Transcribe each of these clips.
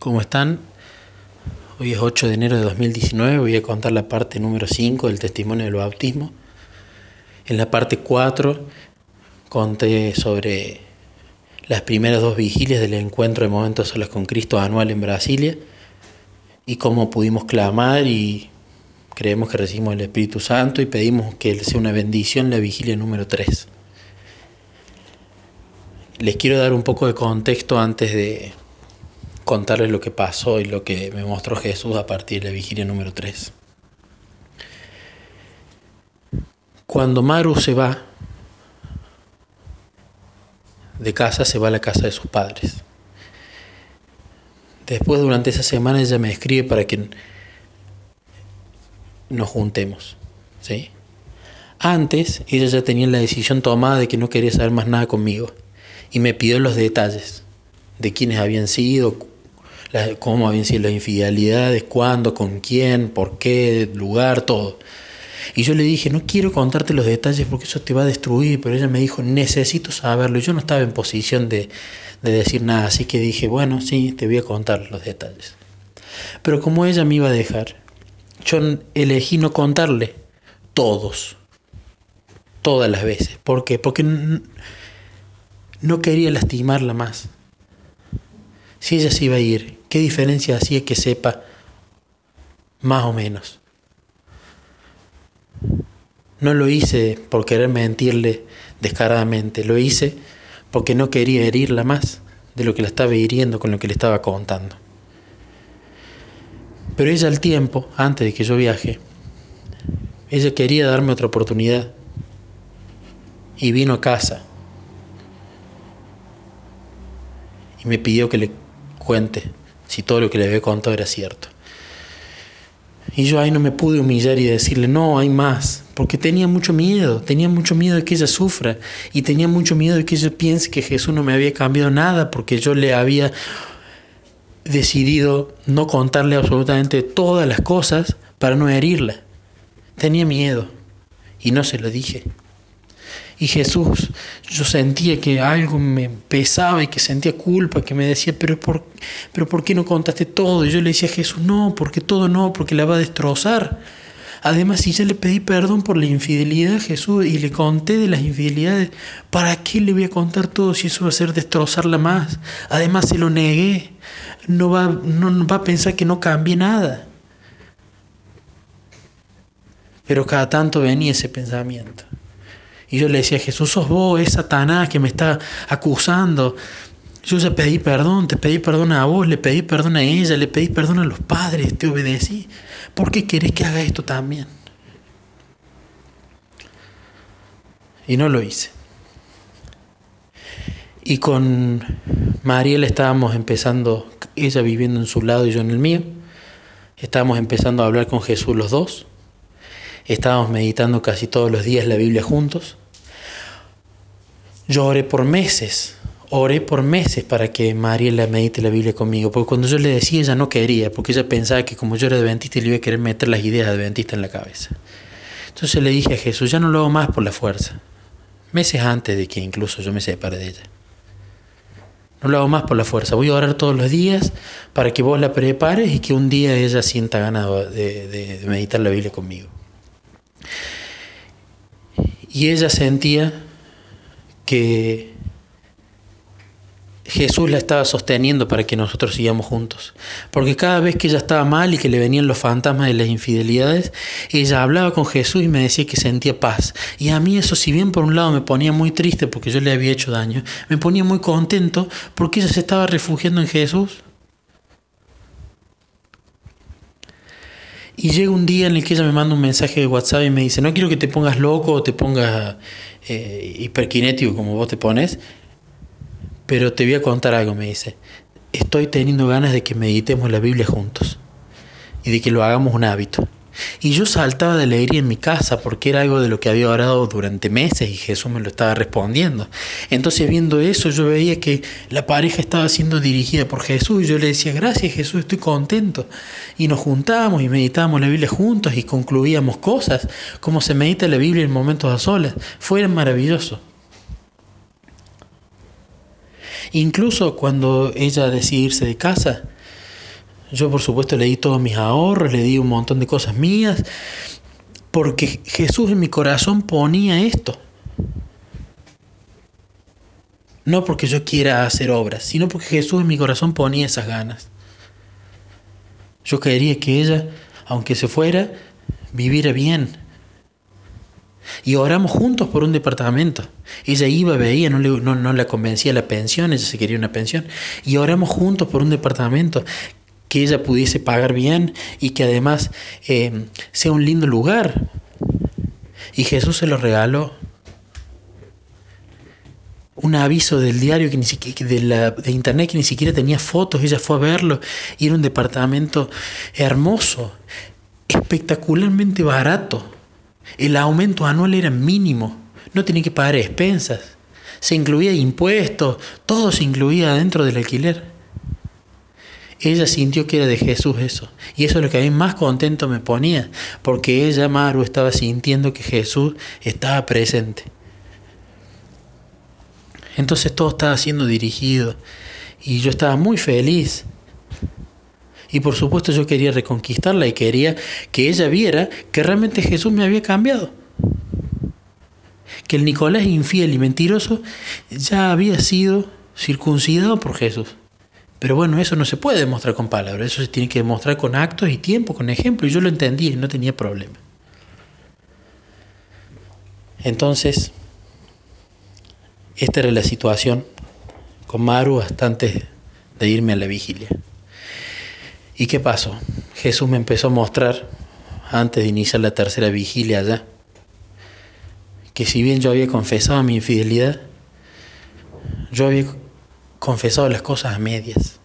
¿Cómo están? Hoy es 8 de enero de 2019, voy a contar la parte número 5 del testimonio del bautismo. En la parte 4 conté sobre las primeras dos vigilias del encuentro de momentos solas con Cristo anual en Brasilia y cómo pudimos clamar y creemos que recibimos el Espíritu Santo y pedimos que sea una bendición la vigilia número 3. Les quiero dar un poco de contexto antes de, contarles lo que pasó y lo que me mostró Jesús a partir de la vigilia número 3. Cuando Maru se va de casa, se va a la casa de sus padres. Después, durante esa semana, ella me escribe para que nos juntemos. ¿sí? Antes, ella ya tenía la decisión tomada de que no quería saber más nada conmigo y me pidió los detalles de quiénes habían sido, cómo habían sido las infidelidades, cuándo, con quién, por qué, lugar, todo. Y yo le dije, no quiero contarte los detalles porque eso te va a destruir, pero ella me dijo, necesito saberlo. Y yo no estaba en posición de, de decir nada, así que dije, bueno, sí, te voy a contar los detalles. Pero como ella me iba a dejar, yo elegí no contarle todos, todas las veces. ¿Por qué? Porque no quería lastimarla más. Si ella se iba a ir, ¿qué diferencia hacía que sepa más o menos? No lo hice por querer mentirle descaradamente, lo hice porque no quería herirla más de lo que la estaba hiriendo con lo que le estaba contando. Pero ella al tiempo, antes de que yo viaje, ella quería darme otra oportunidad y vino a casa y me pidió que le cuente si todo lo que le había contado era cierto. Y yo ahí no me pude humillar y decirle, no, hay más, porque tenía mucho miedo, tenía mucho miedo de que ella sufra y tenía mucho miedo de que ella piense que Jesús no me había cambiado nada porque yo le había decidido no contarle absolutamente todas las cosas para no herirla. Tenía miedo y no se lo dije. Y Jesús, yo sentía que algo me pesaba y que sentía culpa, que me decía, pero ¿por, pero ¿por qué no contaste todo? Y yo le decía a Jesús, no, porque todo no, porque la va a destrozar. Además, si ya le pedí perdón por la infidelidad a Jesús y le conté de las infidelidades, ¿para qué le voy a contar todo si eso va a ser destrozarla más? Además, se lo negué. No va, no va a pensar que no cambie nada. Pero cada tanto venía ese pensamiento. Y yo le decía, Jesús, sos vos, es Satanás que me está acusando. Yo ya pedí perdón, te pedí perdón a vos, le pedí perdón a ella, le pedí perdón a los padres, te obedecí. ¿Por qué querés que haga esto también? Y no lo hice. Y con Mariela estábamos empezando, ella viviendo en su lado y yo en el mío. Estábamos empezando a hablar con Jesús los dos. Estábamos meditando casi todos los días la Biblia juntos. Yo oré por meses, oré por meses para que Mariela medite la Biblia conmigo, porque cuando yo le decía ella no quería, porque ella pensaba que como yo era adventista le iba a querer meter las ideas de adventista en la cabeza. Entonces le dije a Jesús, ya no lo hago más por la fuerza, meses antes de que incluso yo me separe de ella. No lo hago más por la fuerza, voy a orar todos los días para que vos la prepares y que un día ella sienta ganas de, de meditar la Biblia conmigo. Y ella sentía que Jesús la estaba sosteniendo para que nosotros sigamos juntos. Porque cada vez que ella estaba mal y que le venían los fantasmas de las infidelidades, ella hablaba con Jesús y me decía que sentía paz. Y a mí eso, si bien por un lado me ponía muy triste porque yo le había hecho daño, me ponía muy contento porque ella se estaba refugiando en Jesús. Y llega un día en el que ella me manda un mensaje de WhatsApp y me dice, no quiero que te pongas loco o te pongas eh, hiperkinético como vos te pones, pero te voy a contar algo, me dice. Estoy teniendo ganas de que meditemos la Biblia juntos y de que lo hagamos un hábito. Y yo saltaba de alegría en mi casa porque era algo de lo que había orado durante meses y Jesús me lo estaba respondiendo. Entonces viendo eso yo veía que la pareja estaba siendo dirigida por Jesús y yo le decía, gracias Jesús, estoy contento. Y nos juntábamos y meditábamos la Biblia juntos y concluíamos cosas, como se medita la Biblia en momentos a solas. Fue maravilloso. Incluso cuando ella decidió irse de casa, Yo por supuesto le di todos mis ahorros, le di un montón de cosas mías, porque Jesús en mi corazón ponía esto. No porque yo quiera hacer obras, sino porque Jesús en mi corazón ponía esas ganas. Yo quería que ella, aunque se fuera, viviera bien. Y oramos juntos por un departamento. Ella iba, veía, no, le, no, la convencía la pensión, ella se quería una pensión. Y oramos juntos por un departamento que ella pudiese pagar bien y que además eh, sea un lindo lugar. Y Jesús se lo regaló. Un aviso del diario que ni siquiera, de, de internet que ni siquiera tenía fotos, ella fue a verlo y era un departamento hermoso, espectacularmente barato. El aumento anual era mínimo, no tenía que pagar expensas, se incluía impuestos, todo se incluía dentro del alquiler. Ella sintió que era de Jesús eso. Y eso es lo que a mí más contento me ponía, porque ella, Maru, estaba sintiendo que Jesús estaba presente. Entonces todo estaba siendo dirigido y yo estaba muy feliz. Y por supuesto yo quería reconquistarla y quería que ella viera que realmente Jesús me había cambiado. Que el Nicolás infiel y mentiroso ya había sido circuncidado por Jesús. Pero bueno, eso no se puede demostrar con palabras, eso se tiene que demostrar con actos y tiempo, con ejemplo. Y yo lo entendía y no tenía problema. Entonces, esta era la situación con Maru hasta antes de irme a la vigilia. ¿Y qué pasó? Jesús me empezó a mostrar, antes de iniciar la tercera vigilia allá, que si bien yo había confesado mi infidelidad, yo había confesado las cosas a medias.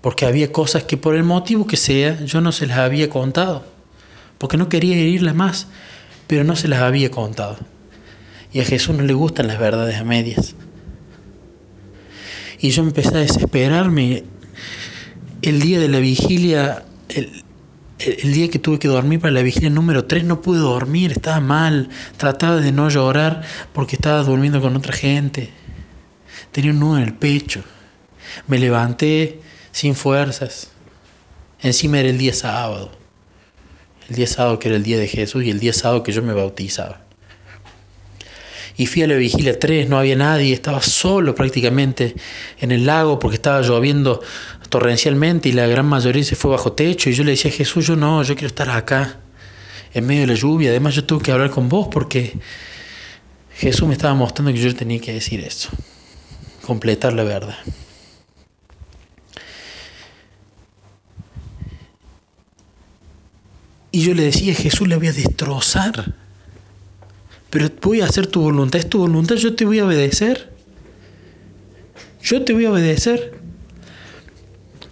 Porque había cosas que por el motivo que sea yo no se las había contado. Porque no quería herirla más, pero no se las había contado. Y a Jesús no le gustan las verdades a medias. Y yo empecé a desesperarme. El día de la vigilia, el, el día que tuve que dormir para la vigilia número 3 no pude dormir, estaba mal, trataba de no llorar porque estaba durmiendo con otra gente. Tenía un nudo en el pecho. Me levanté sin fuerzas. Encima era el día sábado. El día sábado que era el día de Jesús y el día sábado que yo me bautizaba. Y fui a la vigilia 3, no había nadie, estaba solo prácticamente en el lago porque estaba lloviendo torrencialmente y la gran mayoría se fue bajo techo. Y yo le decía a Jesús, yo no, yo quiero estar acá, en medio de la lluvia. Además yo tuve que hablar con vos porque Jesús me estaba mostrando que yo tenía que decir eso completar la verdad. Y yo le decía, Jesús le voy a destrozar. Pero voy a hacer tu voluntad. Es tu voluntad, yo te voy a obedecer. Yo te voy a obedecer.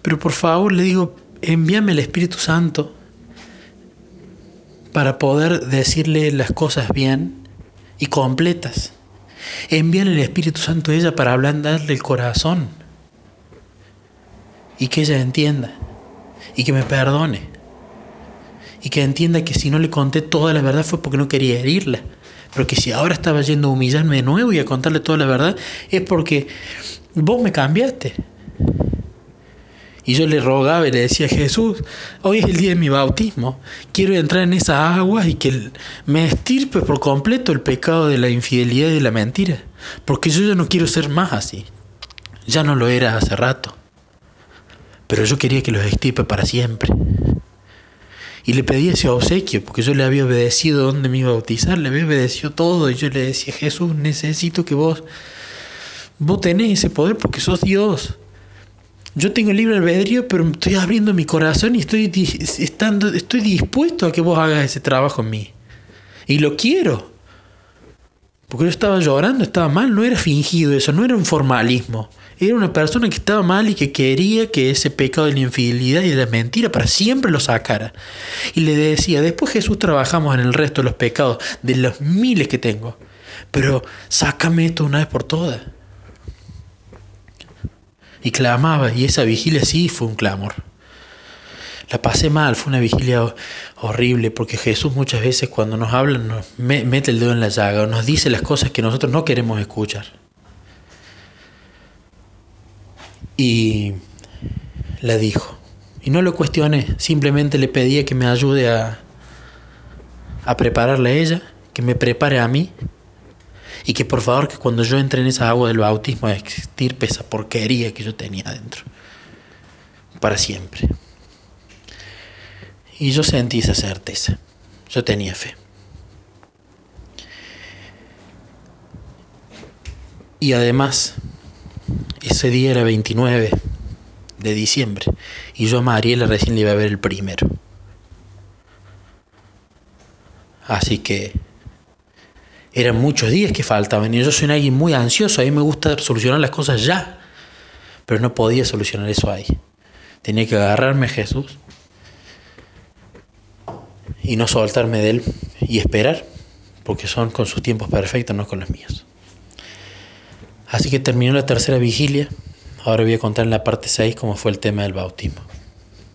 Pero por favor le digo, envíame el Espíritu Santo para poder decirle las cosas bien y completas. Envíale el Espíritu Santo a ella para ablandarle el corazón. Y que ella entienda. Y que me perdone. Y que entienda que si no le conté toda la verdad fue porque no quería herirla, pero que si ahora estaba yendo a humillarme de nuevo y a contarle toda la verdad es porque vos me cambiaste. Y yo le rogaba y le decía, Jesús, hoy es el día de mi bautismo, quiero entrar en esas aguas y que me estirpe por completo el pecado de la infidelidad y de la mentira, porque yo ya no quiero ser más así. Ya no lo era hace rato, pero yo quería que los estirpe para siempre. Y le pedí ese obsequio, porque yo le había obedecido donde me iba a bautizar, le había obedecido todo, y yo le decía, Jesús, necesito que vos, vos tenés ese poder porque sos Dios yo tengo libre albedrío, pero estoy abriendo mi corazón y estoy, estando, estoy dispuesto a que vos hagas ese trabajo en mí. Y lo quiero. Porque yo estaba llorando, estaba mal, no era fingido eso, no era un formalismo. Era una persona que estaba mal y que quería que ese pecado de la infidelidad y de la mentira para siempre lo sacara. Y le decía, después Jesús trabajamos en el resto de los pecados, de los miles que tengo. Pero sácame esto una vez por todas y clamaba, y esa vigilia sí fue un clamor. La pasé mal, fue una vigilia horrible, porque Jesús muchas veces cuando nos habla nos mete el dedo en la llaga, nos dice las cosas que nosotros no queremos escuchar. Y la dijo. Y no lo cuestioné, simplemente le pedía que me ayude a, a prepararle a ella, que me prepare a mí y que por favor que cuando yo entre en esa agua del bautismo extirpe esa porquería que yo tenía adentro. Para siempre. Y yo sentí esa certeza. Yo tenía fe. Y además, ese día era 29 de diciembre. Y yo a Mariela recién le iba a ver el primero. Así que eran muchos días que faltaban y yo soy alguien muy ansioso, a mí me gusta solucionar las cosas ya, pero no podía solucionar eso ahí. Tenía que agarrarme a Jesús y no soltarme de él y esperar, porque son con sus tiempos perfectos, no con los míos. Así que terminó la tercera vigilia, ahora voy a contar en la parte 6 cómo fue el tema del bautismo.